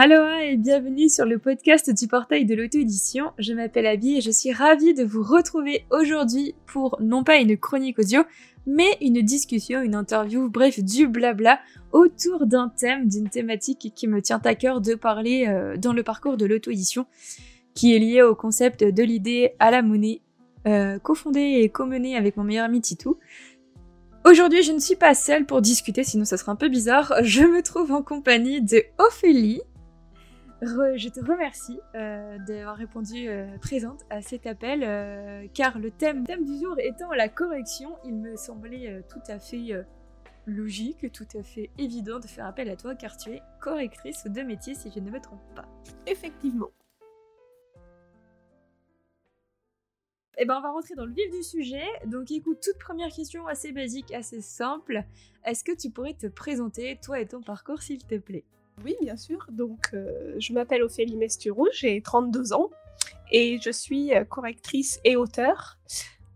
Aloha et bienvenue sur le podcast du portail de l'auto-édition. Je m'appelle Abby et je suis ravie de vous retrouver aujourd'hui pour non pas une chronique audio, mais une discussion, une interview, bref, du blabla autour d'un thème, d'une thématique qui me tient à cœur de parler euh, dans le parcours de l'auto-édition, qui est lié au concept de l'idée à la monnaie, euh, cofondée et co-menée avec mon meilleur ami Titou. Aujourd'hui, je ne suis pas seule pour discuter, sinon ça serait un peu bizarre. Je me trouve en compagnie de Ophélie je te remercie euh, d'avoir répondu euh, présente à cet appel, euh, car le thème, thème du jour étant la correction, il me semblait tout à fait logique, tout à fait évident de faire appel à toi, car tu es correctrice de métier, si je ne me trompe pas. Effectivement. Eh ben, on va rentrer dans le vif du sujet. Donc, écoute, toute première question assez basique, assez simple. Est-ce que tu pourrais te présenter, toi et ton parcours, s'il te plaît? Oui, bien sûr. Donc, euh, je m'appelle Ophélie Mesturou, j'ai 32 ans et je suis euh, correctrice et auteur.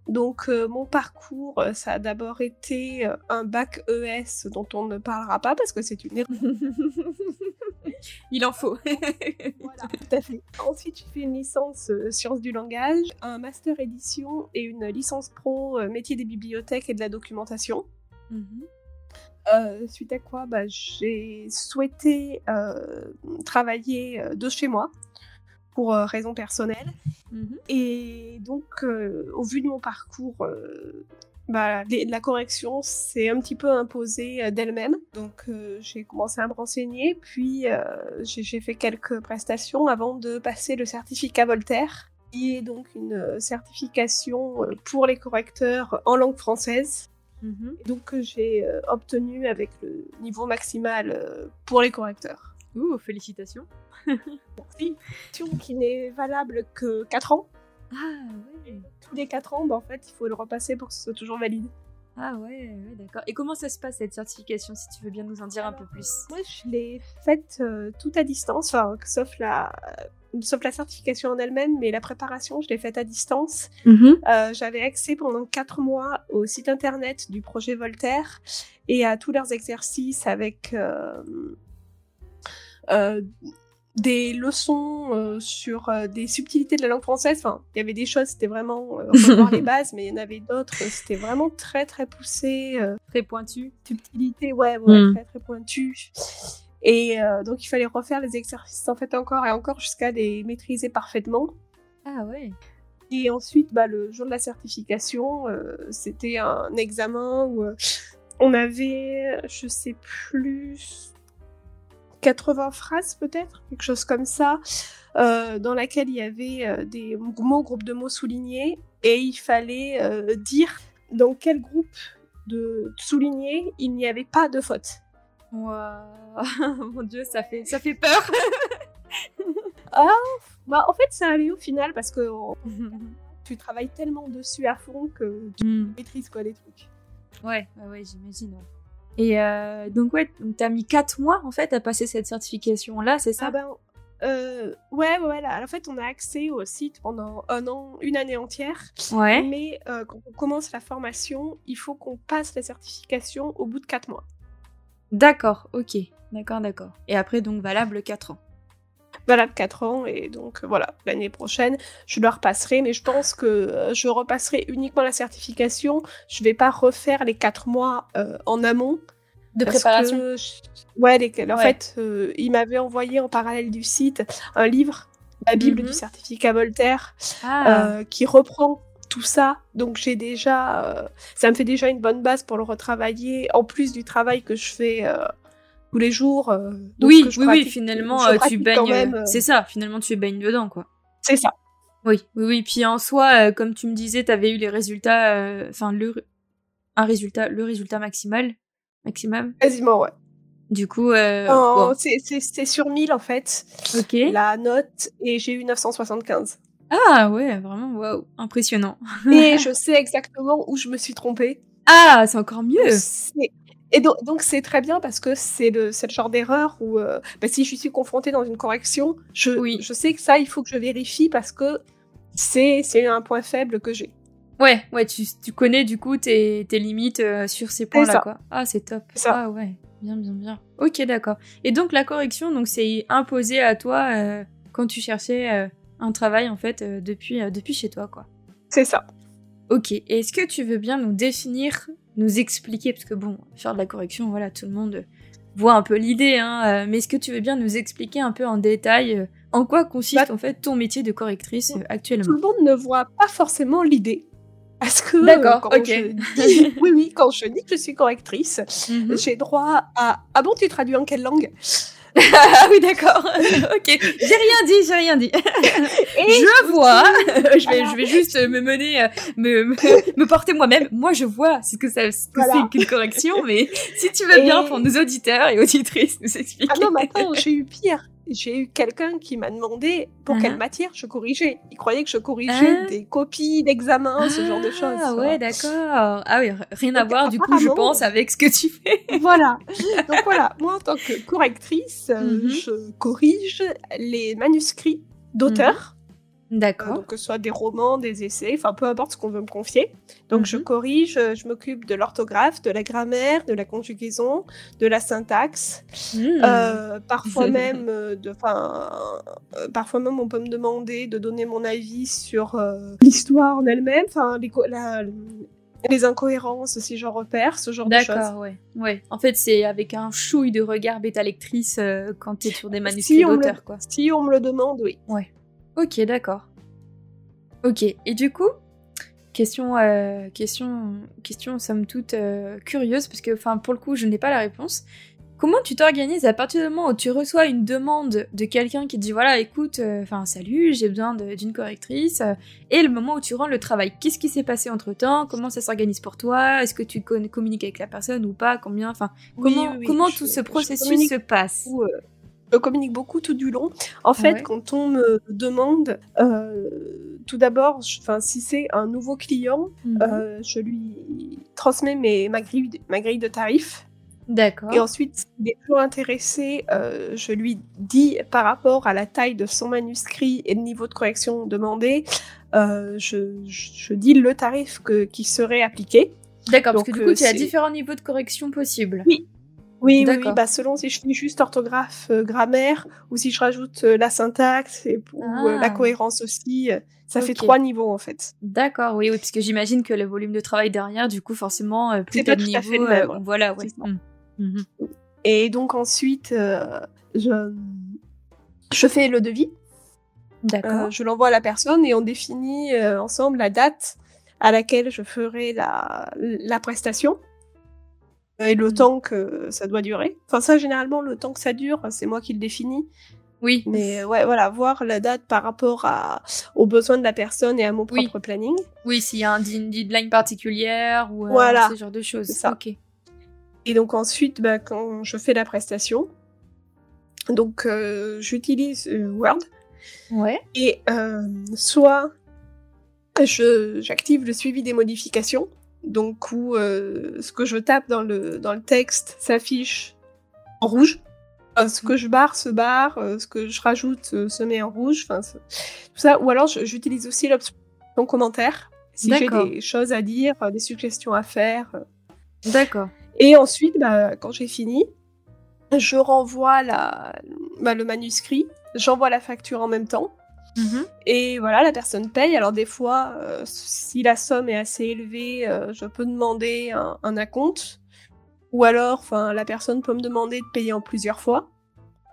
Donc, euh, mon parcours, ça a d'abord été un bac ES dont on ne parlera pas parce que c'est une erreur. Il en faut. voilà, tout à fait. Ensuite, j'ai fait une licence sciences du langage, un master édition et une licence pro métier des bibliothèques et de la documentation. Mhm. Euh, suite à quoi bah, j'ai souhaité euh, travailler euh, de chez moi pour raisons personnelles. Mhm. Et donc, au vu de mon parcours, bah, la correction s'est un petit peu imposée d'elle-même. Donc, j'ai commencé à me renseigner, puis j'ai fait quelques prestations avant de passer le certificat Voltaire qui est donc une certification pour les correcteurs en langue française. Mhm. Donc j'ai euh, obtenu avec le niveau maximal euh, pour les correcteurs. Ouh, félicitations. Merci. Qui n'est valable que 4 ans. Ah ouais. Tous les 4 ans, bah, en fait, il faut le repasser pour que ce soit toujours valide. Ah ouais, ouais d'accord. Et comment ça se passe cette certification, si tu veux bien nous en dire un peu plus? Moi, je l'ai faite euh, tout à distance, sauf la sauf la certification en elle-même, mais la préparation, je l'ai faite à distance. Mhm. Euh, j'avais accès pendant quatre mois au site internet du projet Voltaire et à tous leurs exercices avec euh, euh, des leçons sur des subtilités de la langue française. Enfin, il y avait des choses, c'était vraiment revoir les bases, mais il y en avait d'autres, c'était vraiment très très poussé. très pointu. Subtilité, ouais, ouais mm. très très pointu. Et euh, donc, il fallait refaire les exercices en fait encore et encore jusqu'à les maîtriser parfaitement. Ah ouais. Et ensuite, bah, le jour de la certification, euh, c'était un examen où euh, on avait, je sais plus, 80 phrases peut-être, quelque chose comme ça, dans laquelle il y avait des mots, groupes de mots soulignés, et il fallait dire dans quel groupe de soulignés il n'y avait pas de faute. Mon dieu, ça fait, ça fait peur. ah, bah en fait, ça allait au final parce que tu travailles tellement dessus à fond que tu hmm. maîtrises quoi les trucs. Ouais, ouais, j'imagine. Et euh, donc ouais, t'as mis 4 mois en fait à passer cette certification là, c'est ça? Ah ben, euh, ouais, ouais, En fait, on a accès au site pendant un an, une année entière. Ouais. Mais euh, quand on commence la formation, il faut qu'on passe la certification au bout de 4 mois. D'accord, ok. D'accord, d'accord. Et après, donc, valable 4 ans. Valable 4 ans, et donc voilà, l'année prochaine, je le repasserai, mais je pense que euh, je repasserai uniquement la certification. Je vais pas refaire les 4 mois euh, en amont. De préparation Ouais, en fait, euh, il m'avait envoyé en parallèle du site un livre, la Bible du mhm. certificat Voltaire, ah. qui reprend tout ça. Donc j'ai déjà, euh, ça me fait déjà une bonne base pour le retravailler, en plus du travail que je fais euh, tous les jours. Euh, oui, oui, oui, finalement tu baignes. c'est ça, finalement tu baignes dedans, quoi. C'est ça. Oui, oui, oui. Puis en soi, comme tu me disais, tu avais eu les résultats, enfin le, un résultat, le résultat maximal, maximum. Quasiment, ouais. Du coup, c'est sur 1000 en fait. Ok. La note et j'ai eu 975. Ah ouais, vraiment, waouh, impressionnant. Et je sais exactement où je me suis trompée. Ah, c'est encore mieux. Et donc, c'est très bien parce que c'est le, le, genre d'erreur où euh, bah, si je suis confrontée dans une correction, je, oui. je sais que ça, il faut que je vérifie parce que c'est un point faible que j'ai. Ouais, ouais, tu, tu, connais du coup tes, tes limites euh, sur ces points-là, quoi. Ah, c'est top. Ça. Ah ouais. Bien, bien, bien. Ok, d'accord. Et donc la correction, donc c'est imposé à toi euh, quand tu cherchais un travail en fait euh, depuis, depuis chez toi, quoi. C'est ça. Ok. Et est-ce que tu veux bien nous définir, nous expliquer, parce que bon, faire de la correction, voilà, tout le monde voit un peu l'idée, hein, mais est-ce que tu veux bien nous expliquer un peu en détail en quoi consiste bah en fait ton métier de correctrice actuellement? Tout le monde ne voit pas forcément l'idée. Parce que D'accord, ok. oui, oui, quand je dis que je suis correctrice, mhm. j'ai droit à. Ah bon, tu traduis en quelle langue? Ah oui, d'accord. ok. J'ai rien dit, j'ai rien dit. Et je vois. je vais, je vais juste me mener, me, me, porter moi-même. Moi, je vois ce que ça, c'est qu'une correction, mais si tu veux bien pour nos auditeurs et auditrices nous expliquer. Ah non, mais attends, j'ai eu pire j'ai eu quelqu'un qui m'a demandé pour quelle uh-huh. matière je corrigeais. Il croyait que je corrigeais ah. des copies d'examen, ce genre de ah, choses. Ah ouais, d'accord. Ah oui, rien à voir du coup, je pense, avec ce que tu fais. voilà. Donc voilà, moi en tant que correctrice, euh, mm-hmm. je corrige les manuscrits d'auteurs. D'accord. donc que ce soit des romans, des essais, enfin peu importe ce qu'on veut me confier. Donc je mhm. corrige, euh, je m'occupe de l'orthographe, de la grammaire, de la conjugaison, de la syntaxe. Hmm. Euh, parfois même, euh, de, parfois même, on peut me demander de donner mon avis sur l'histoire en elle-même, enfin les, les incohérences si j'en repère, ce genre de choses. D'accord, ouais. ouais. En fait, c'est avec un chouille de regard bêta lectrice quand tu es sur des manuscrits d'auteur, quoi. Si on me le demande, oui. Ouais. Ok, d'accord. Ok, et du coup, question, euh, question, question somme toute euh, curieuse, parce que enfin, pour le coup, je n'ai pas la réponse. Comment tu t'organises à partir du moment où tu reçois une demande de quelqu'un qui te dit voilà, écoute, euh, salut, j'ai besoin d'une correctrice, et le moment où tu rends le travail Qu'est-ce qui s'est passé entre temps Comment ça s'organise pour toi? Est-ce que tu communiques avec la personne ou pas? Combien? Enfin, comment, comment tout ce processus se passe? Je communique beaucoup tout du long. En fait, quand on me demande, euh, tout d'abord, enfin, si c'est un nouveau client, mhm. euh, je lui transmets mes, ma, grille, ma grille de tarifs. D'accord. Et ensuite, s'il est toujours intéressé, euh, je lui dis par rapport à la taille de son manuscrit et le niveau de correction demandé, je, je, dis le tarif que, qui serait appliqué. D'accord, parce que du coup, tu as différents niveaux de correction possibles. Oui, oui, oui, bah selon si je fais juste orthographe, euh, grammaire, ou si je rajoute euh, la syntaxe et ou euh, la ah. cohérence aussi, ça fait trois niveaux en fait. D'accord, oui, oui, parce que j'imagine que le volume de travail derrière, du coup, forcément, plus de niveaux, voilà, ouais. Mmh. Mmh. Et donc ensuite, je je fais le devis. D'accord. je l'envoie à la personne et on définit ensemble la date à laquelle je ferai la, la prestation et le mm. temps que ça doit durer. Enfin, ça, généralement, le temps que ça dure, c'est moi qui le définis. Oui. Mais ouais, voilà, voir la date par rapport à, aux besoins de la personne et à mon propre planning. Oui, s'il y a un, une deadline particulière ou euh, ce genre de choses. Ça. Ok. Et donc ensuite, bah, quand je fais la prestation, donc euh, j'utilise euh, Word. Ouais. Et soit j'active le suivi des modifications. Donc où euh, ce que je tape dans le, dans le texte s'affiche en rouge. ce que je barre se barre, euh, ce que je rajoute euh, se met en rouge, enfin tout ça. Ou alors j'utilise aussi l'option commentaire si j'ai des choses à dire, des suggestions à faire. D'accord. Et ensuite, bah, quand j'ai fini, je renvoie la, bah, le manuscrit, j'envoie la facture en même temps. Mhm. Et voilà, la personne paye. Alors des fois, euh, si la somme est assez élevée, euh, je peux demander un, un acompte. Ou alors, la personne peut me demander de payer en plusieurs fois.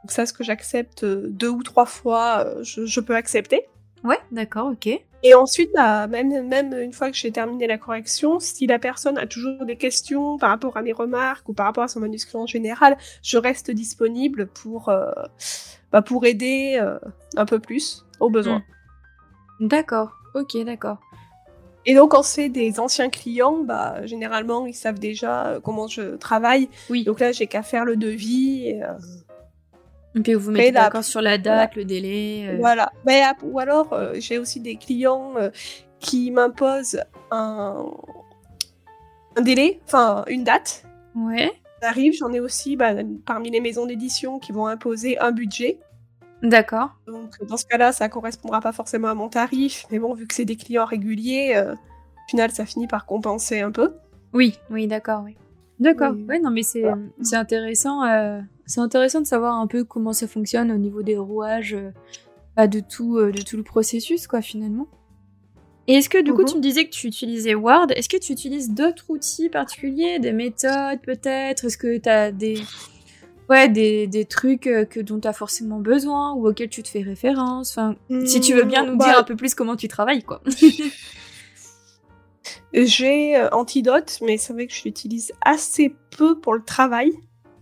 Donc ça, ce que j'accepte euh, deux ou trois fois, je, peux accepter. Ouais, d'accord, ok. Et ensuite, bah, même, même une fois que j'ai terminé la correction, si la personne a toujours des questions par rapport à mes remarques ou par rapport à son manuscrit en général, je reste disponible pour, bah, pour aider un peu plus au besoin. Hmm. D'accord, ok, d'accord. Et donc, quand c'est des anciens clients, bah, généralement, ils savent déjà euh, comment je travaille. Oui. Donc là, j'ai qu'à faire le devis. Et, euh... puis vous mettez d'accord sur la date, le délai. Euh. Voilà. Mais, ou alors, euh, j'ai aussi des clients qui m'imposent un... un délai, enfin une date. Ouais. Ça arrive, j'en ai aussi bah, parmi les maisons d'édition qui vont imposer un budget. D'accord. Donc dans ce cas-là, ça correspondra pas forcément à mon tarif, mais bon, vu que c'est des clients réguliers, euh, au final, ça finit par compenser un peu. Oui, oui, d'accord, oui. D'accord. Ouais, non, mais c'est intéressant. Euh, c'est intéressant de savoir un peu comment ça fonctionne au niveau des rouages, euh, de tout de tout le processus, quoi, finalement. Et est-ce que du coup, mhm. tu me disais que tu utilisais Word Est-ce que tu utilises d'autres outils particuliers, des méthodes peut-être? Est-ce que tu as des ouais, des, des trucs que dont tu as forcément besoin ou auxquels tu te fais référence Enfin, si tu veux bien nous dire bah un peu plus comment tu travailles, quoi. J'ai euh, Antidote, mais c'est vrai que je l'utilise assez peu pour le travail.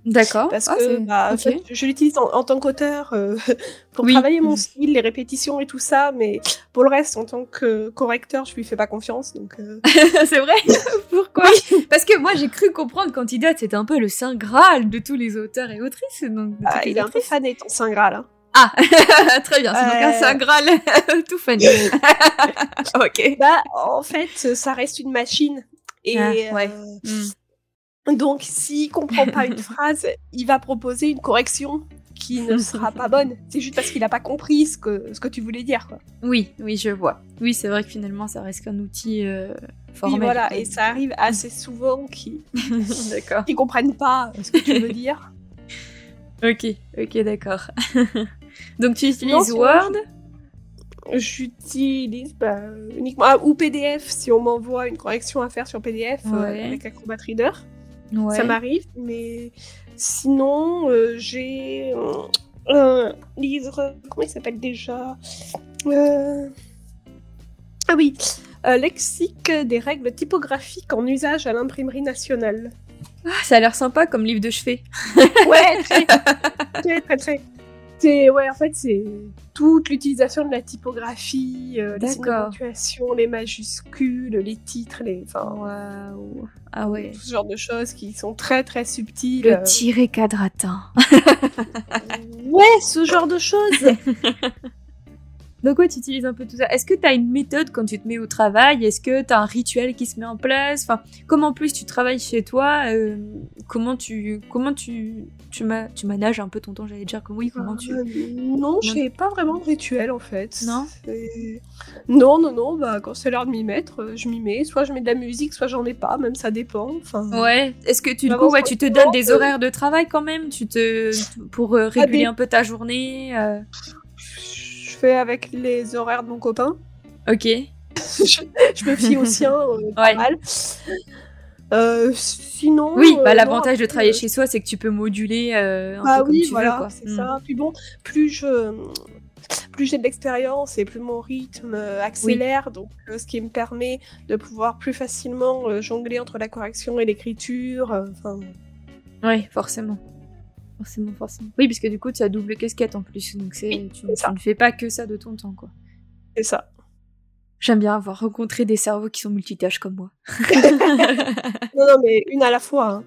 D'accord. Parce ah, que bah, je l'utilise en, tant qu'auteur euh, pour travailler mon style, les répétitions et tout ça, mais pour le reste, en tant que correcteur, je lui fais pas confiance. Donc euh. c'est vrai? Pourquoi? Parce que moi, j'ai cru comprendre qu'Antidote c'était un peu le saint graal de tous les auteurs et autrices. Donc, ah, il est un peu fané ton saint graal. Hein. Ah, très bien, c'est donc un Saint Graal tout funny. ok. Bah, en fait, ça reste une machine. Et ah, ouais. Euh, hmm. Donc, s'il comprend pas une phrase, il va proposer une correction qui ne sera pas bonne. C'est juste parce qu'il n'a pas compris ce que, ce que tu voulais dire. Quoi. Oui, oui, je vois. Oui, c'est vrai que finalement, ça reste qu'un outil euh, formel. voilà, et ça arrive assez souvent qu'ils ne comprennent pas ce que tu veux dire. Ok, ok, d'accord. Donc tu utilises Word? J'utilise bah, uniquement ah, ou PDF si on m'envoie une correction à faire sur PDF euh, avec Acrobat Reader. Ça m'arrive, mais sinon euh, j'ai un livre, comment il s'appelle déjà euh, Ah oui, Lexique des règles typographiques en usage à l'imprimerie nationale. Ah, ça a l'air sympa comme livre de chevet. ouais, très, très, très. C'est ouais, en fait, c'est toute l'utilisation de la typographie, euh, les ponctuation, les majuscules, les titres, les enfin Ah ouais. Tout ce genre de choses qui sont très très subtiles. Le tiré quadratin. ouais, ce genre de choses. Donc ouais, tu utilises un peu tout ça. Est-ce que tu as une méthode quand tu te mets au travail? Est-ce que tu as un rituel qui se met en place? Enfin, comment en plus tu travailles chez toi euh, Comment tu comment tu tu, ma tu manages un peu ton temps? J'allais dire que oui, comment tu euh, Non, j'ai pas vraiment de rituel en fait. Non? Non, non, non. Bah quand c'est l'heure de m'y mettre, euh, je m'y mets. Soit je mets de la musique, soit j'en ai pas. Même ça dépend. Enfin. Ouais. Est-ce que tu du coup, ouais, tu te donnes des horaires de travail quand même? Tu te pour réguler un peu ta journée fais avec les horaires de mon copain. Ok. je, me fie au sien euh, pas mal. Euh, sinon. Oui, bah, euh, l'avantage de travailler chez soi, c'est que tu peux moduler un bah, peu oui, comme tu voilà, c'est ça. Hmm. Puis bon, plus je. Plus j'ai de l'expérience et plus mon rythme accélère, donc ce qui me permet de pouvoir plus facilement jongler entre la correction et l'écriture. Enfin. oui, forcément. Forcément, forcément. Oui, parce que du coup, tu as double casquette en plus. Donc, c'est, tu, ne fais pas que ça de ton temps, quoi. C'est ça. J'aime bien avoir rencontré des cerveaux qui sont multitâches comme moi. non, non, mais une à la fois. Hein.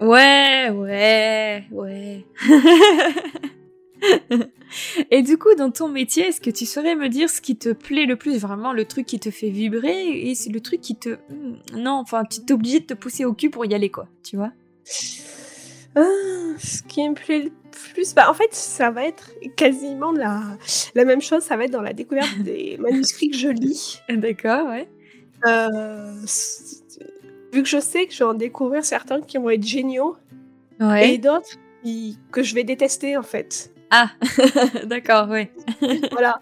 Ouais, ouais, ouais. Et du coup, dans ton métier, est-ce que tu saurais me dire ce qui te plaît le plus, vraiment le truc qui te fait vibrer et c'est le truc qui te... Non, enfin, tu t'es obligé de te pousser au cul pour y aller, quoi, tu vois? Ah, ce qui me plaît le plus, bah, en fait, ça va être quasiment la, la même chose. Ça va être dans la découverte des manuscrits que je lis. D'accord, ouais. Euh, vu que je sais que je vais en découvrir certains qui vont être géniaux et d'autres que je vais détester, en fait. Ah, d'accord, ouais. voilà.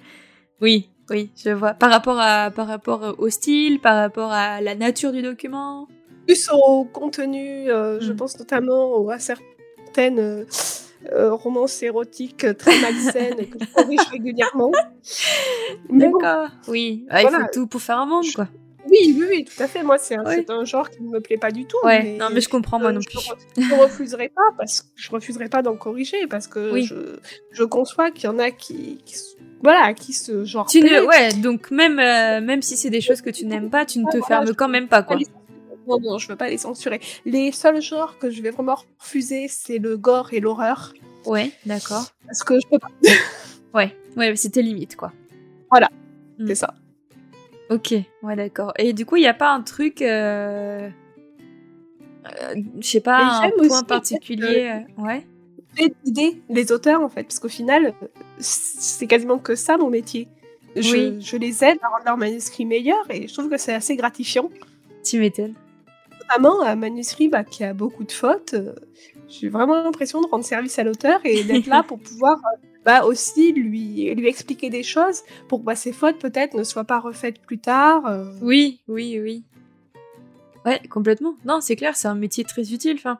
Oui, oui, je vois. Par rapport, à, par rapport au style, par rapport à la nature du document plus au contenu, euh, je mm. pense notamment à certaines euh, euh, romances érotiques très malsaines que je corrige régulièrement. D'accord, oui, il faut tout pour faire un monde, quoi. Oui, oui, oui, tout à fait. Moi, c'est un, genre qui ne me plaît pas du tout. Ouais, non, mais je comprends, moi non plus. Je ne refuserai pas, parce que je refuserai pas d'en corriger, parce que je, je, conçois qu'il y en a qui, voilà, qui se genre. Tu ne, ouais, donc même, même si c'est des choses que tu n'aimes pas, tu ne te fermes quand même pas, quoi. Non, non, je veux pas les censurer. Les seuls genres que je vais vraiment refuser, c'est le gore et l'horreur. Ouais, d'accord. Parce que je peux pas. ouais, ouais, c'était limite, quoi. Voilà, hmm. c'est ça. Ok, ouais, d'accord. Et du coup, il n'y a pas un truc. Euh... Euh, je sais pas, un point particulier. Euh... Ouais. D'aider les auteurs, en fait, parce qu'au final, c'est quasiment que ça mon métier. Je, oui. je les aide à rendre leur manuscrit meilleur et je trouve que c'est assez gratifiant. Tu m'étonnes. Notamment un manuscrit bah, qui a beaucoup de fautes. J'ai vraiment l'impression de rendre service à l'auteur et d'être là pour pouvoir bah, aussi lui, lui expliquer des choses pour que bah, ses fautes peut-être ne soient pas refaites plus tard. Oui, oui, oui. Ouais, complètement. Non, c'est clair, c'est un métier très utile. Enfin,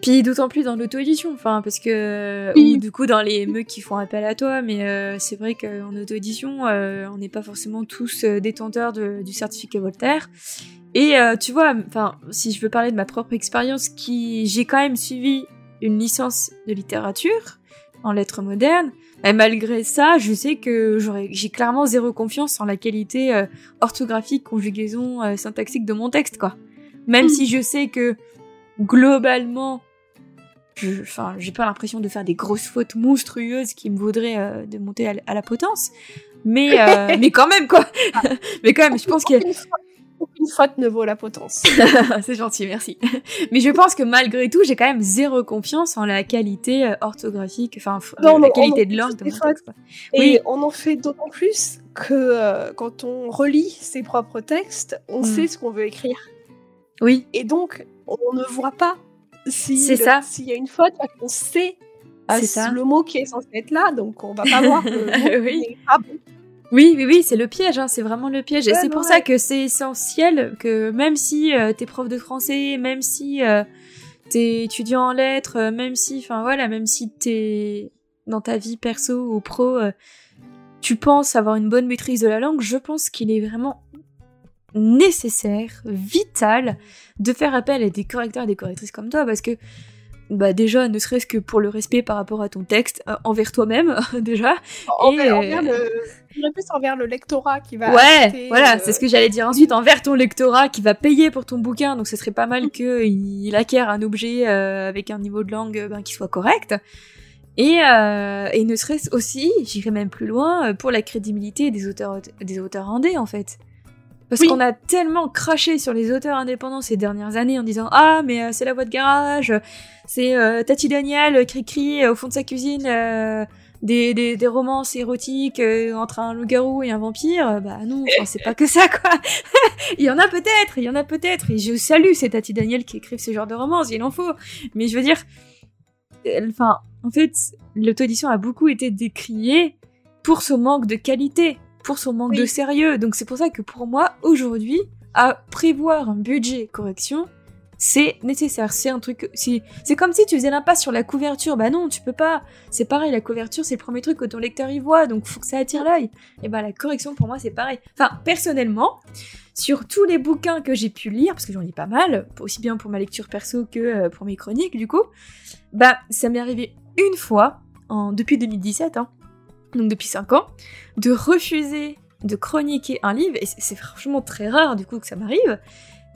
puis d'autant plus dans l'auto-édition, enfin, parce que. Ou du coup dans les mecs qui font appel à toi, mais euh, c'est vrai qu'en auto-édition, euh, on n'est pas forcément tous euh, détenteurs du certificat Voltaire. Et tu vois, enfin, si je veux parler de ma propre expérience, qui j'ai quand même suivi une licence de littérature en lettres modernes, et malgré ça, je sais que j'ai clairement zéro confiance en la qualité orthographique, conjugaison, syntaxique de mon texte, quoi. Même si je sais que globalement, enfin, j'ai pas l'impression de faire des grosses fautes monstrueuses qui me voudraient euh, de monter à, la potence, mais euh, mais quand même quoi. mais quand même, je pense que aucune faute ne vaut la potence. c'est gentil, merci. Mais je pense que malgré tout, j'ai quand même zéro confiance en la qualité euh, orthographique, enfin la qualité de texte. Et oui. on en fait d'autant plus que quand on relit ses propres textes, on mm. sait ce qu'on veut écrire. Oui. Et donc, on ne voit pas si c'est ça. S'il y a une faute, on sait c'est ça. le mot qui est censé être là, donc on va pas voir le oui. Oui, oui, oui, c'est le piège, hein, c'est vraiment le piège. et c'est pour ça que c'est essentiel que même si euh, t'es prof de français, même si euh, t'es étudiant en lettres, euh, même si, enfin voilà, même si t'es dans ta vie perso ou pro, tu penses avoir une bonne maîtrise de la langue, je pense qu'il est vraiment nécessaire, vital, de faire appel à des correcteurs et des correctrices comme toi, parce que bah déjà, ne serait-ce que pour le respect par rapport à ton texte, euh, envers toi-même, déjà. Envers, envers le... plus envers le lectorat qui va. Ouais, voilà, c'est ce que j'allais dire ensuite, envers ton lectorat qui va payer pour ton bouquin, donc ce serait pas mal qu'il acquiert un objet euh, avec un niveau de langue ben, qui soit correct. Et, euh, et ne serait-ce aussi, j'irais même plus loin, pour la crédibilité des auteurs, des auteurs indés, en fait. Parce qu'on a tellement craché sur les auteurs indépendants ces dernières années en disant Ah, mais euh, c'est la voix de garage, c'est euh, Tati Daniel qui crie au fond de sa cuisine euh, des, des, des, romances érotiques entre un loup-garou et un vampire. Bah non, c'est pas que ça, quoi. il y en a peut-être, il y en a peut-être. Et je salue ces Tati Daniel qui écrivent ce genre de romances, il en faut. Mais je veux dire, enfin, en fait, l'auto-édition a beaucoup été décriée pour ce manque de qualité pour son manque de sérieux. Donc c'est pour ça que pour moi, aujourd'hui, à prévoir un budget correction, c'est nécessaire. C'est un truc. C'est comme si tu faisais l'impasse sur la couverture. Bah non, tu peux pas. C'est pareil, la couverture, c'est le premier truc que ton lecteur y voit, donc faut que ça attire l'œil. Et bah la correction, pour moi, c'est pareil. Enfin, personnellement, sur tous les bouquins que j'ai pu lire, parce que j'en lis pas mal, aussi bien pour ma lecture perso que euh, pour mes chroniques, du coup, bah ça m'est arrivé une fois, en, depuis 2017, hein, donc depuis 5 ans, de refuser de chroniquer un livre, et c'est franchement très rare du coup que ça m'arrive,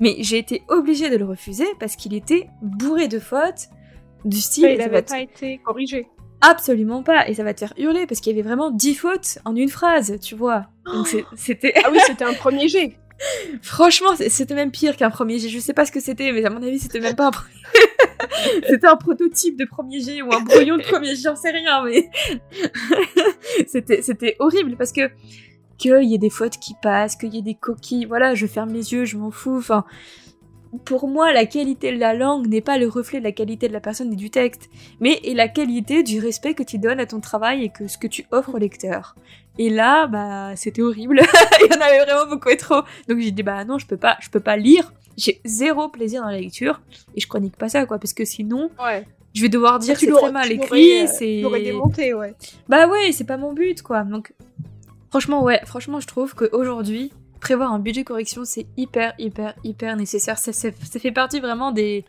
mais j'ai été obligée de le refuser parce qu'il était bourré de fautes, du style... il n'avait pas été corrigé. Absolument pas, et ça va te faire hurler parce qu'il y avait vraiment 10 fautes en une phrase, tu vois. Donc c'était... ah oui, c'était un premier jet Franchement, c'était même pire qu'un premier jet. Je sais pas ce que c'était, mais à mon avis, c'était même pas un premier. c'était un prototype de premier jet ou un brouillon de premier jet, j'en sais rien, mais c'était c'était horrible parce que qu'il y ait des fautes qui passent, qu'il y ait des coquilles. Voilà, je ferme les yeux, je m'en fous. Enfin, pour moi, la qualité de la langue n'est pas le reflet de la qualité de la personne et du texte, mais est la qualité du respect que tu donnes à ton travail et que ce que tu offres au lecteur. Et là, bah, c'était horrible. Il y en avait vraiment beaucoup trop. Donc j'ai dit, bah non, je peux pas, je peux pas lire. J'ai zéro plaisir dans la lecture et je chronique pas ça, quoi, parce que sinon, ouais. je vais devoir dire que c'est très mal écrit. Euh, c'est. démonté, ouais. Bah ouais, c'est pas mon but, quoi. Donc, franchement, ouais, franchement, je trouve qu'aujourd'hui, prévoir un budget correction, c'est hyper, hyper, hyper nécessaire. Ça, ça, fait partie vraiment des,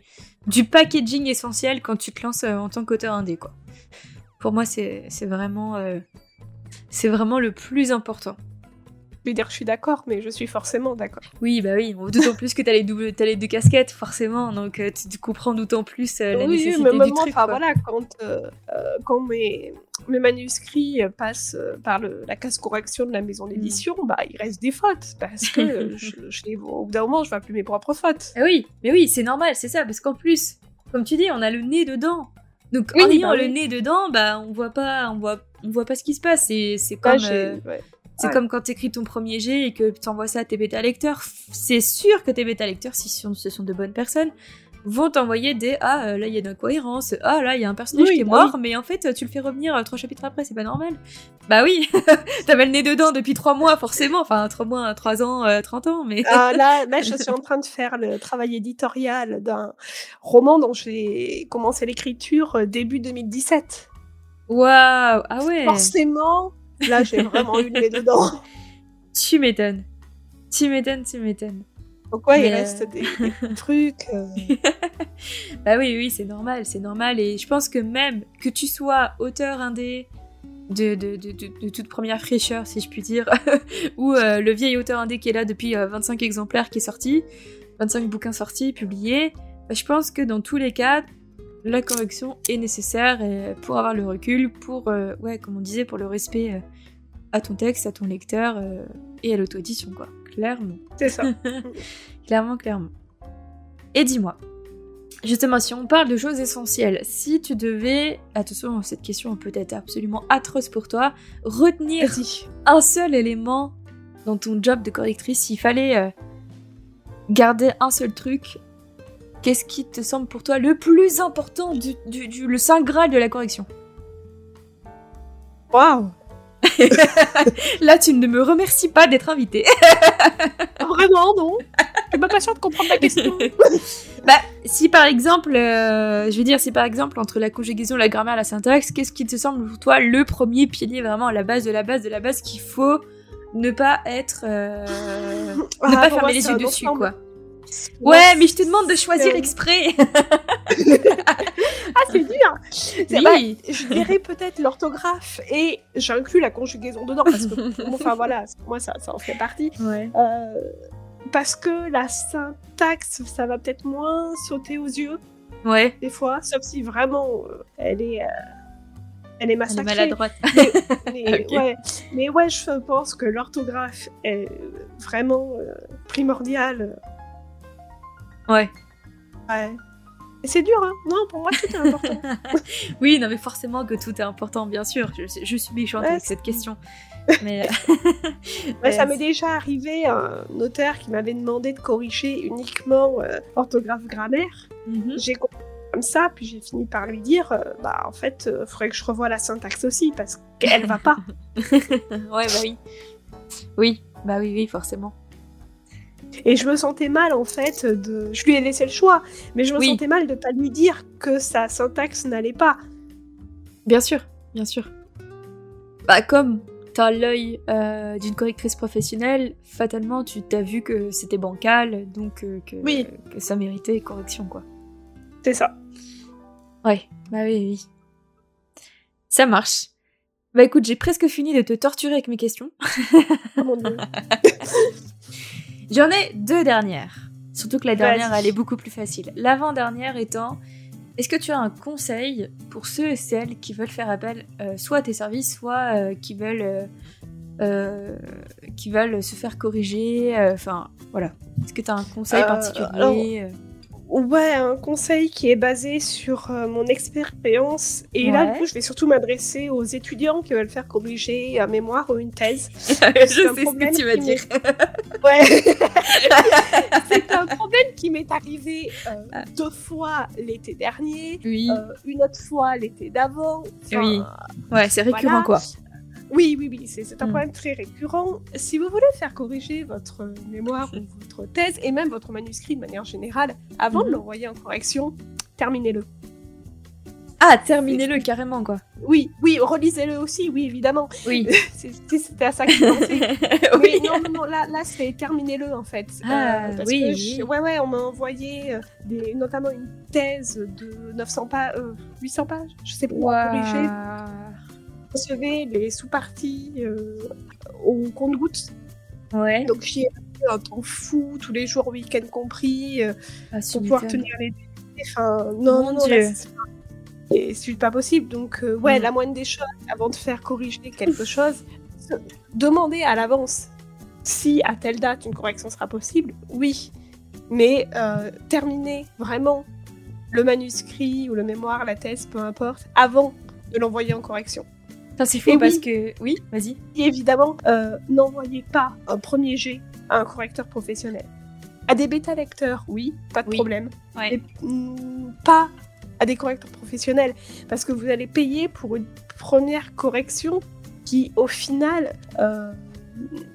du packaging essentiel quand tu te lances euh, en tant qu'auteur indé, quoi. Pour moi, c'est vraiment, euh, c'est vraiment le plus important. Je veux dire, je suis d'accord, mais je suis forcément d'accord. Oui, bah oui, d'autant plus que t'as les, doubles, as les deux casquettes, forcément, donc tu, comprends d'autant plus la nécessité mais du truc. voilà, quand, quand mes, mes manuscrits passent par le, la casse correction de la maison d'édition, mm. bah il reste des fautes parce que je, je, au bout d'un moment je vois plus mes propres fautes. Ah oui, mais oui, c'est normal, c'est ça, parce qu'en plus, comme tu dis, on a le nez dedans. Donc en ayant bah le nez dedans, bah on voit pas, on voit, on voit pas ce qui se passe. C'est c'est comme, euh, C'est comme quand tu écris ton premier jet et que tu envoies ça à tes bêta lecteurs. C'est sûr que tes bêta lecteurs, si ce sont de bonnes personnes, vont t'envoyer des ah euh, là il y a une incohérence, ah là il y a un personnage qui est bah mort, mais en fait tu le fais revenir euh, trois chapitres après, c'est pas normal. Bah oui, t'avais le nez dedans depuis trois mois forcément, enfin trois mois, trois ans, euh, 30 ans, mais. ah, là, là je suis en train de faire le travail éditorial d'un roman dont j'ai commencé l'écriture début 2017. Waouh, ah ouais. Forcément, là j'ai vraiment eu le nez dedans. Tu m'étonnes. Tu m'étonnes, tu m'étonnes. Pourquoi il reste des, trucs euh. Bah oui, oui, c'est normal, c'est normal. Et je pense que même que tu sois auteur indé de, de, de, de toute première fraîcheur, si je puis dire, ou euh, le vieil auteur indé qui est là depuis 25 euh, exemplaires qui est sorti, 25 bouquins sortis, publiés, bah, je pense que dans tous les cas, la correction est nécessaire pour avoir le recul, pour, ouais, comme on disait, pour le respect à ton texte, à ton lecteur et à l'auto-édition, quoi clairement. C'est ça. clairement, clairement. Et dis-moi, justement, si on parle de choses essentielles, si tu devais, attention, cette question peut être absolument atroce pour toi, retenir un seul élément dans ton job de correctrice, s'il fallait euh, garder un seul truc, qu'est-ce qui te semble pour toi le plus important, du, du le saint graal de la correction Waouh Là, tu ne me remercies pas d'être invité. Vraiment, non? Je suis pas patiente de comprendre la question. bah, si par exemple, euh, je veux dire, si par exemple, entre la conjugaison, la grammaire, la syntaxe, qu'est-ce qui te semble pour toi le premier pilier, vraiment à la base de la base de la base qu'il faut ne pas être. Euh, ne ah, pas fermer les yeux dessus, quoi? Ouais, mais je te demande de choisir exprès. ah, c'est dur. Oui. je dirais peut-être l'orthographe et j'inclus la conjugaison dedans parce que, enfin voilà, moi ça, ça en fait partie. Ouais. Euh, parce que la syntaxe, ça va peut-être moins sauter aux yeux. Ouais. Des fois, sauf si vraiment euh, elle est. Euh, elle est massacrée. Elle est maladroite. mais, ouais. mais ouais, je pense que l'orthographe est vraiment primordiale Ouais. Ouais. Et c'est dur, hein Non, pour moi, tout est important. oui, non, mais forcément que tout est important, bien sûr. Je, suis méchante avec cette question. Mais... ça m'est déjà arrivé un notaire qui m'avait demandé de corriger uniquement euh, orthographe grammaire. Mhm. J'ai compris comme ça, puis j'ai fini par lui dire, euh, bah en fait, il euh, faudrait que je revoie la syntaxe aussi parce qu'elle va pas. ouais, bah oui. Oui, bah oui, oui, forcément. Et je me sentais mal en fait de. Je lui ai laissé le choix, mais je me sentais mal de pas lui dire que sa syntaxe n'allait pas. Bien sûr, bien sûr. Bah comme t'as l'œil euh, d'une correctrice professionnelle, fatalement tu t'as vu que c'était bancal, donc euh, que, oui. que ça méritait correction quoi. C'est ça. Ouais, bah oui, oui. Ça marche. Bah écoute, j'ai presque fini de te torturer avec mes questions. oh mon dieu. J'en ai deux dernières. Surtout que la dernière, elle est beaucoup plus facile. L'avant-dernière étant, est-ce que tu as un conseil pour ceux et celles qui veulent faire appel euh, soit à tes services, soit euh, qui veulent euh, qui veulent se faire corriger Enfin, voilà. Est-ce que tu as un conseil particulier Ouais, un conseil qui est basé sur euh, mon expérience. Et là, du coup, je vais surtout m'adresser aux étudiants qui veulent faire corriger un mémoire ou une thèse. je sais ce que tu vas dire. ouais. c'est un problème qui m'est arrivé euh, ah. deux fois l'été dernier, oui. Euh, une autre fois l'été d'avant. oui. Ouais, c'est récurrent quoi. Oui, oui, oui, c'est un hmm. problème très récurrent. Si vous voulez faire corriger votre mémoire ou votre thèse, et même votre manuscrit de manière générale, avant de hmm. l'envoyer en correction, terminez-le. Ah, terminez-le carrément, quoi. Oui, oui, relisez-le aussi, oui, évidemment. Oui. C'était à ça que je pensais. oui. non, non, non, là, là c'est terminez-le, en fait. Ah, euh, oui, Ouais, ouais, on m'a envoyé euh, des, notamment une thèse de 900 pages, 800 pages, je sais pas, wow. corriger recevais les sous-parties euh, au compte-gouttes. Ouais. Donc j'y ai un temps fou, tous les jours, week-end compris, euh, ah, pour pouvoir tenir les Enfin, non, non, c'est pas possible. Donc, euh, ouais, mm. la moindre des choses, avant de faire corriger quelque chose, demander à l'avance si à telle date une correction sera possible, oui. Mais terminer vraiment le manuscrit ou le mémoire, la thèse, peu importe, avant de l'envoyer en correction. C'est fou parce que. Oui, vas-y. Et évidemment, euh, n'envoyez pas un premier jet à un correcteur professionnel. À des bêta-lecteurs, oui, pas de problème. Mais mm, pas à des correcteurs professionnels. Parce que vous allez payer pour une première correction qui, au final, euh,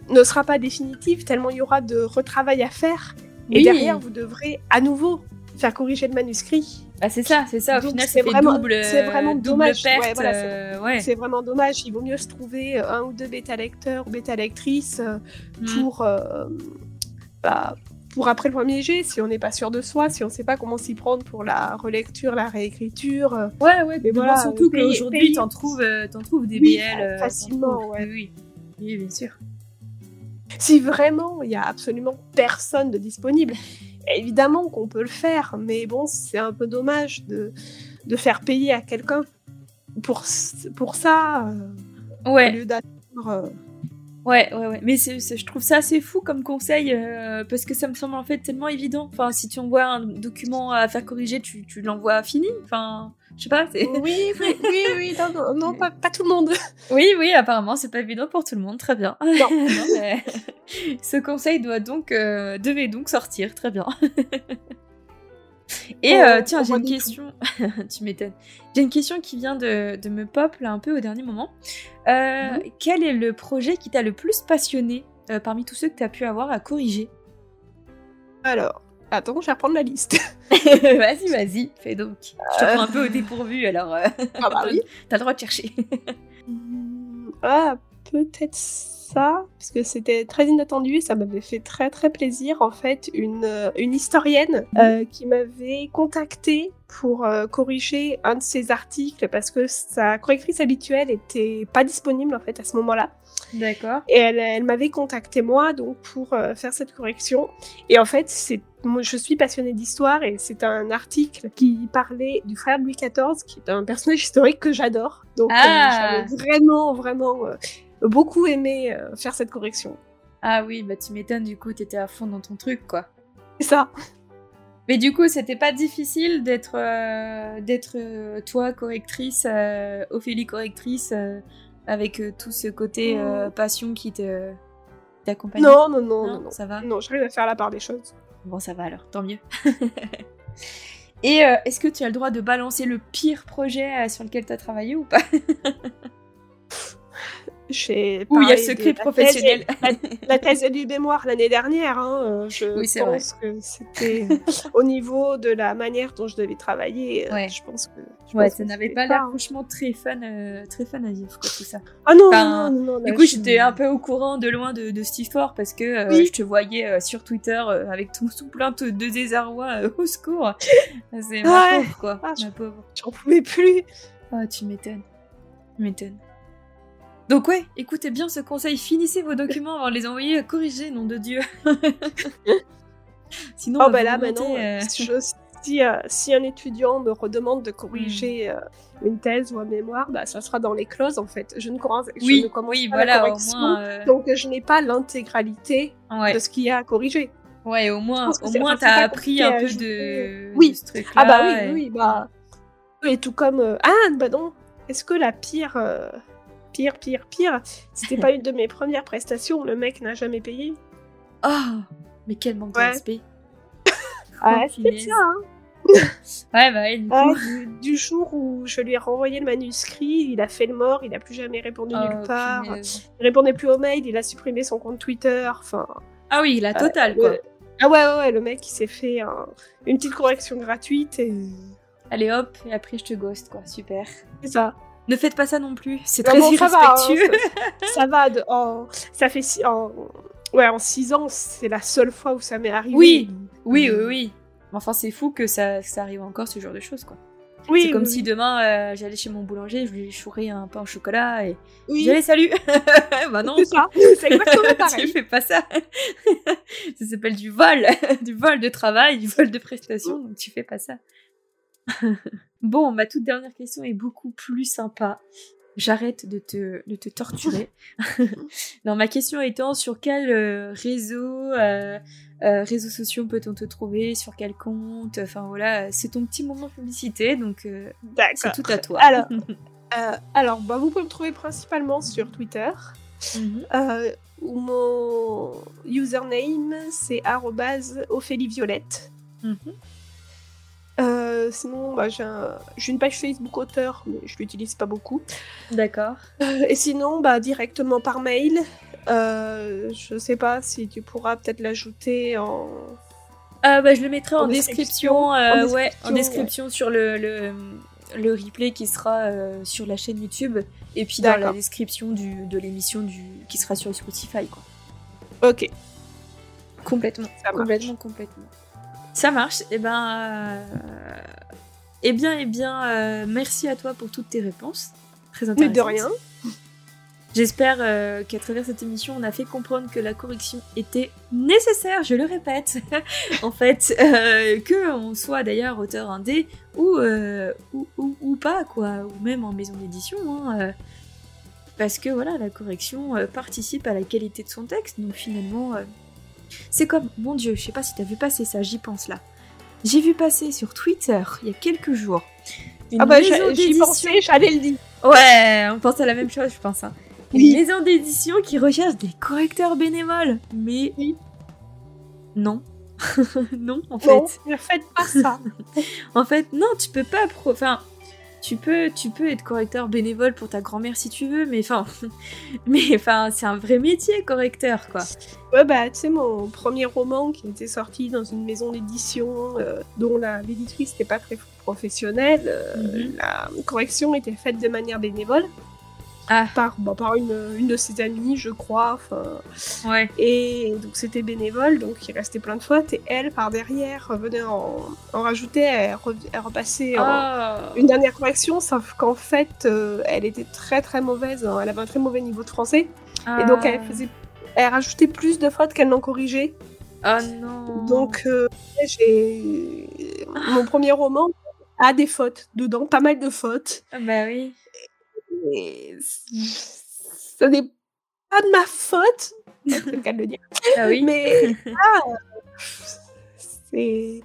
ne sera pas définitive, tellement il y aura de retravail à faire. Et derrière, vous devrez à nouveau faire corriger le manuscrit. Bah c'est ça, c'est ça. Au final, c'est vraiment, c'est vraiment dommage. Perte, euh, c'est vraiment dommage. Il vaut mieux se trouver un ou deux bêta lecteurs ou bêta lectrices euh, hmm. pour, bah, pour après le premier jet, si on n'est pas sûr de soi, si on ne sait pas comment s'y prendre pour la relecture, la réécriture. Euh, ouais, ouais, mais voilà, surtout qu'aujourd'hui, t'en trouves, euh, trouves des BL euh, facilement, ouais. Oui, oui, bien sûr. Si vraiment il y a absolument personne de disponible, évidemment qu'on peut le faire, mais bon, c'est un peu dommage de, de faire payer à quelqu'un pour, pour ça, ouais. au lieu d'attendre Ouais, ouais, ouais. Mais je trouve ça assez fou comme conseil euh, parce que ça me semble en fait tellement évident. Enfin, si tu envoies un document à faire corriger, tu, tu l'envoies fini. Enfin, je sais pas. Oui, oui, oui, oui, non, non, pas, pas, tout le monde. Oui, oui, apparemment, c'est pas évident pour tout le monde. Très bien. Non. non mais... Ce conseil doit donc, euh, devait donc sortir. Très bien. Et euh, tiens, j'ai une question. tu m'étonnes. J'ai une question qui vient de, de, me pop là un peu au dernier moment. Euh, mhm. Quel est le projet qui t'a le plus passionné euh, parmi tous ceux que tu as pu avoir à corriger? Alors, attends, je vais reprendre la liste. vas-y, vas-y, fais donc. Je te prends un peu au dépourvu alors. ah bah oui. T'as le droit de chercher. ah, peut-être ça, puisque c'était très inattendu et ça m'avait fait très très plaisir. En fait, une, euh, une historienne euh, qui m'avait contacté pour euh, corriger un de ses articles parce que sa correctrice habituelle était pas disponible en fait à ce moment-là. D'accord. Et elle, elle m'avait contacté moi donc pour faire cette correction. Et en fait, c'est moi, je suis passionnée d'histoire et c'est un article qui parlait du frère de Louis XIV, qui est un personnage historique que j'adore. Donc, ah. j'avais vraiment, vraiment beaucoup aimé euh, faire cette correction. Ah oui, bah tu m'étonnes, du coup, t'étais à fond dans ton truc, quoi. C'est ça. Mais du coup, c'était pas difficile d'être euh, d'être euh, toi correctrice, Ophélie correctrice, avec tout ce côté passion qui te t'accompagne. Non, non, non, non, non, ça va? Non, j'arrive à faire la part des choses. Bon, ça va alors, tant mieux. Et est-ce que tu as le droit de balancer le pire projet sur lequel tu as travaillé ou pas? où il y a le secret professionnel. la, thèse du mémoire l'année dernière, hein, euh, je pense que c'était au niveau de la manière dont je devais travailler. Euh, je pense que. ouais, ça n'avait pas l'air franchement très fun, euh, très fun à vivre, quoi, tout ça. Ah non, non, non, Du coup, j'étais un peu au courant de loin de, cette histoire parce que je te voyais sur Twitter avec tout, plein de, désarroi au secours. C'est ma pauvre, quoi. Ah, ma pauvre. J'en pouvais plus. Oh, tu m'étonnes. Tu m'étonnes. Donc ouais, écoutez bien ce conseil, finissez vos documents avant de les envoyer corriger, nom de Dieu. Sinon, oh bah là maintenant, euh, si, euh, si, un étudiant me redemande de corriger hmm. euh, une thèse ou un mémoire, bah ça sera dans les clauses en fait. Je ne commence, oui, je ne oui, voilà, au moins, donc je n'ai pas l'intégralité de ce qu'il y a à corriger. Ouais, au moins, au moins t'as appris un peu de, oui. ce truc-là. Ah bah oui, oui, bah et tout comme ah bah non, est-ce que la pire pire, pire, pire. C'était pas une de mes premières prestations, le mec n'a jamais payé. Oh, mais quel manque de respect. ah, c'est ça, hein. ouais, bah, du, ah, du, jour où je lui ai renvoyé le manuscrit, il a fait le mort, il a plus jamais répondu nulle oh, part. Il répondait plus aux mails, il a supprimé son compte Twitter. Enfin. Ah oui, la totale, quoi. Ah ouais, ouais, ouais, le mec, il s'est fait une petite correction gratuite et. Allez hop, et après je te ghost, quoi. Super. C'est ça. Ne faites pas ça non plus, c'est très irrespectueux. Ça va, ça, en, ça fait six, en, ouais, en six ans, c'est la seule fois où ça m'est arrivé. Oui, oui, oui, oui. Enfin, c'est fou que ça, ça arrive encore ce genre de choses, quoi. Oui, c'est comme si demain euh, j'allais chez mon boulanger, je lui chourais un pain au chocolat et oui. j'allais salut. bah non, c'est ça, c'est exactement pareil. tu fais pas ça. ça s'appelle du vol, du vol de travail, du vol de prestation, donc tu fais pas ça. bon, ma toute dernière question est beaucoup plus sympa. J'arrête de te, de te torturer. non, ma question étant sur quel euh, réseau, euh, euh, réseaux sociaux peut-on te trouver, sur quel compte, enfin voilà, c'est ton petit moment de publicité, donc c'est tout à toi. Alors, alors, bah, vous pouvez me trouver principalement sur Twitter. Mhm. où mon username, c'est Ophélie Violette. Mhm. sinon, bah, j'ai une page Facebook auteur, mais je l'utilise pas beaucoup. D'accord. et sinon, bah, directement par mail. je sais pas si tu pourras peut-être l'ajouter en, euh, bah, je le mettrai en, description, euh, ouais, en description sur le, le, le, replay qui sera euh, sur la chaîne YouTube et puis dans la description du, de l'émission du qui sera sur Spotify quoi. Ok. Complètement, complètement, complètement. Ça marche. Et eh ben, eh bien, eh bien, merci à toi pour toutes tes réponses. Très. Mais de rien. J'espère euh, qu'à travers cette émission, on a fait comprendre que la correction était nécessaire, je le répète. en fait, euh, que on soit d'ailleurs auteur indé ou, euh, ou, ou, pas, quoi, ou même en maison d'édition. Hein, parce que voilà, la correction participe à la qualité de son texte, donc finalement, c'est comme, mon dieu, je sais pas si t'as vu passer ça, j'y pense là. J'ai vu passer sur Twitter il y a quelques jours. Une ah bah j'y pensais, j'allais le dire. Ouais, on pense à la même chose, je pense. Hein une maison d'édition qui recherche des correcteurs bénévoles. Mais non. non, en fait. Non, ne faites pas ça. en fait, non, tu peux pas. Enfin, tu peux, tu peux être correcteur bénévole pour ta grand-mère si tu veux, mais enfin, mais enfin, c'est un vrai métier, correcteur, quoi. Ouais, bah, tu sais, mon premier roman qui était sorti dans une maison d'édition euh, dont la l'éditrice n'était pas très professionnelle, euh, mhm. la correction était faite de manière bénévole. Ah. Par, bah, par une, une, de ses amies, je crois. Ouais. Et donc c'était bénévole, donc il restait plein de fautes. Et elle, par derrière, venait en, en rajouter, elle, repassait ah. une dernière correction, sauf qu'en fait, euh, elle était très très mauvaise. Hein. Elle avait un très mauvais niveau de français. Et donc elle faisait. Elle rajoutait plus de fautes qu'elle n'en corrigeait. Ah non. Donc euh, j'ai mon premier roman a des fautes dedans, pas mal de fautes. Ah bah oui ce n'est pas de ma faute, c'est le cas de le dire. Ah oui. Mais ah, c'est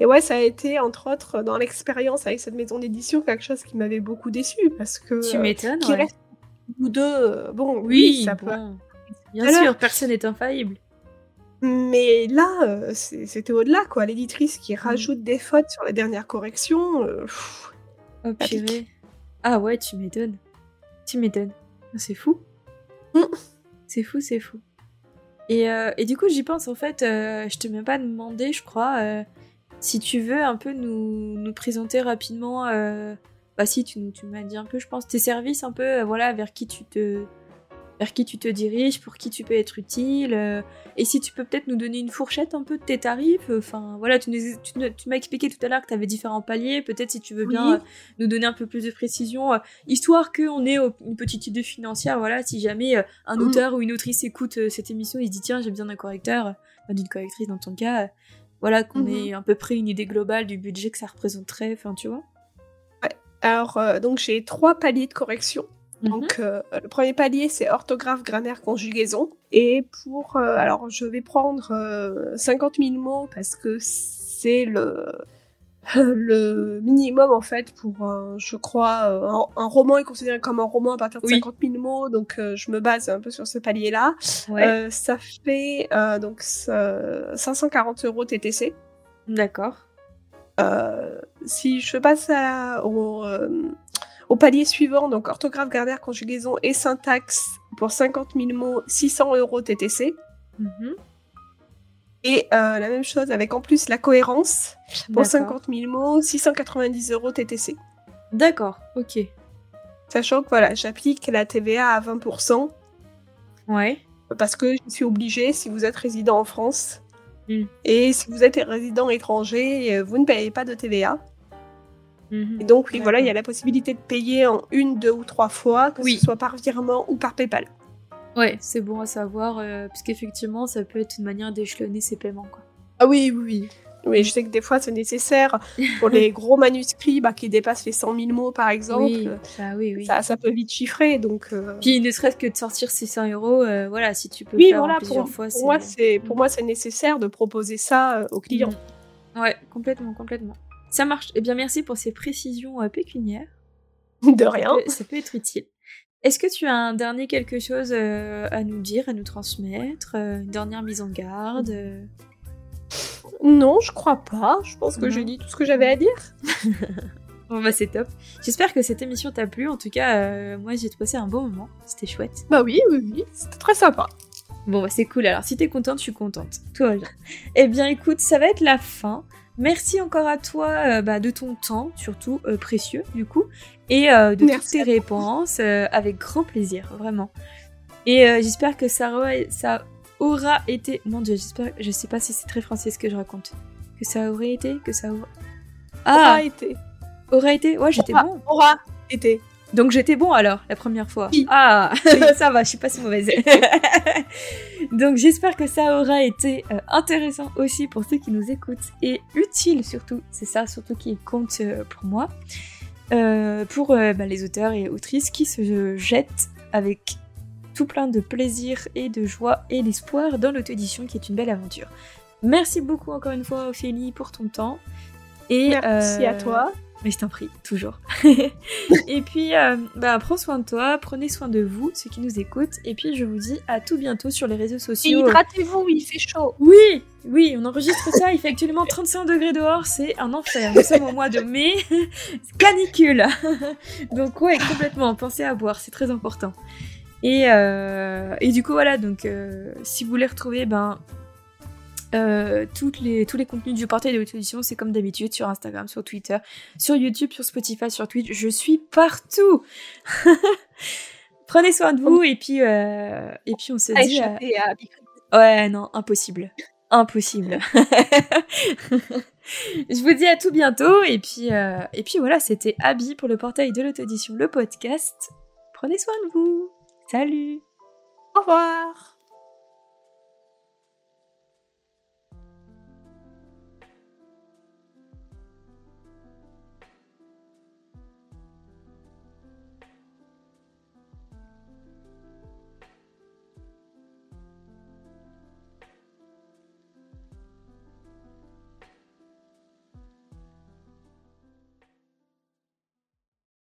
et ouais, ça a été entre autres dans l'expérience avec cette maison d'édition quelque chose qui m'avait beaucoup déçu parce que tu m'étonnes. Qui reste ou deux, bon, oui, ça peut. Bien sûr, personne n'est infaillible. Mais là, euh, c'était au-delà, quoi. L'éditrice qui mm. rajoute des fautes sur la dernière correction. Euh, oh purée. Ah ouais, tu m'étonnes. Tu m'étonnes. C'est fou. Mm. C'est fou, c'est fou. Et, euh, et, du coup, j'y pense en fait, euh, je te mets pas demandé, je crois, euh, si tu veux un peu nous, nous présenter rapidement. bah, si, tu, tu m'as dit un peu, je pense, tes services, un peu, voilà, vers qui tu te, vers qui tu te diriges, pour qui tu peux être utile, euh, et si tu peux peut-être nous donner une fourchette un peu de tes tarifs. Enfin, voilà, tu, tu, m'as expliqué tout à l'heure que tu avais différents paliers. Peut-être si tu veux bien euh, nous donner un peu plus de précision, euh, histoire qu'on ait une petite idée financière. Voilà, si jamais un mm. auteur ou une autrice écoute cette émission, il se dit tiens, j'ai besoin d'un correcteur, d'une correctrice dans ton cas. voilà, qu'on mm-hmm. ait à peu près une idée globale du budget que ça représenterait. Enfin, tu vois. Ouais. Alors, donc j'ai trois paliers de correction. Donc, mhm. euh, le premier palier, c'est orthographe, grammaire, conjugaison. Et pour. Euh, alors, je vais prendre 50 euh, 000 mots parce que c'est le. Le minimum en fait pour, je crois, un, roman est considéré comme un roman à partir de 50 000 mots, donc je me base un peu sur ce palier-là. ça fait donc 540 euros TTC. D'accord. si je passe à, au, au palier suivant, donc orthographe, grammaire, conjugaison et syntaxe pour 50 000 mots, 600 euros TTC. Mhm. Et euh, la même chose avec en plus la cohérence pour 50 000 mots, 690 euros TTC. D'accord, ok. Sachant que voilà, j'applique la TVA à 20%. Ouais. Parce que je suis obligée si vous êtes résident en France. Hmm. Et si vous êtes résident étranger, euh, vous ne payez pas de TVA. Mhm. Et donc, oui, voilà, il y a la possibilité de payer en une, deux ou trois fois, que ce soit par virement ou par PayPal. Ouais, c'est bon à savoir, euh, puisqu'effectivement, ça peut être une manière d'échelonner ses paiements. Quoi. Ah oui, oui, oui. je sais que des fois, c'est nécessaire pour les gros manuscrits bah, qui dépassent les 100 000 mots, par exemple. Oui, bah oui, oui. Ça, ça, peut vite chiffrer, donc... Euh, Puis, ne serait-ce que de sortir 600 euros, euh, voilà, si tu peux oui, faire voilà, plusieurs pour, fois. Pour moi, c'est, pour moi, c'est nécessaire de proposer ça aux clients. Ouais, complètement, complètement. Ça marche. Eh bien, merci pour ces précisions euh, pécuniaires. De rien. Ça peut, être utile. Est-ce que tu as un dernier quelque chose à nous dire, à nous transmettre Une dernière mise en garde Non, je crois pas. Je pense que j'ai dit tout ce que j'avais à dire. Bon bah c'est top. J'espère que cette émission t'a plu. En tout cas, euh, moi j'ai passé un bon moment. C'était chouette. Bah oui, oui, oui. C'était très sympa. Bon bah c'est cool. Alors si t'es contente, je suis contente. Tout va bien. Eh bien écoute, ça va être la fin. Merci encore à toi euh, bah, de ton temps, surtout euh, précieux du coup, et de toutes tes réponses, avec grand plaisir, vraiment. Et j'espère que ça, ça aura été... Mon dieu, j'espère... Je sais pas si c'est très français ce que je raconte. Que ça aurait été Que ça aura... Ah aura été. Aurait été Ouais, j'étais bon. Aura été. Donc j'étais bon alors, la première fois. Ah, ça va, je suis pas si mauvaise. Donc j'espère que ça aura été euh, intéressant aussi pour ceux qui nous écoutent et utile surtout. C'est ça surtout qui compte euh, pour moi. Euh, pour bah, les auteurs et autrices qui se jettent avec tout plein de plaisir et de joie et d'espoir dans l'auto-édition qui est une belle aventure. Merci beaucoup encore une fois Ophélie pour ton temps. Et, Merci à toi. Mais je t'en prie, toujours. et puis, euh, bah, prends soin de toi, prenez soin de vous, ceux qui nous écoutent. Et puis, je vous dis à tout bientôt sur les réseaux sociaux. Et hydratez-vous, il fait chaud. Oui, oui, on enregistre ça. Il fait actuellement 35 degrés dehors. C'est un enfer. Nous sommes au mois de mai. Canicule. donc, ouais, complètement. Pensez à boire, c'est très important. Et, euh, et du coup, voilà. Donc, euh, si vous voulez retrouver, ben, euh, toutes les, tous les contenus du portail de l'auto c'est comme d'habitude sur Instagram, sur Twitter, sur YouTube, sur Spotify, sur Twitch. Je suis partout. Prenez soin de vous et puis euh, et puis on se dit. Euh, ouais, non, impossible, impossible. Je vous dis à tout bientôt et puis et puis voilà, c'était Abby pour le portail de l'auto le podcast. Prenez soin de vous. Salut. Au revoir.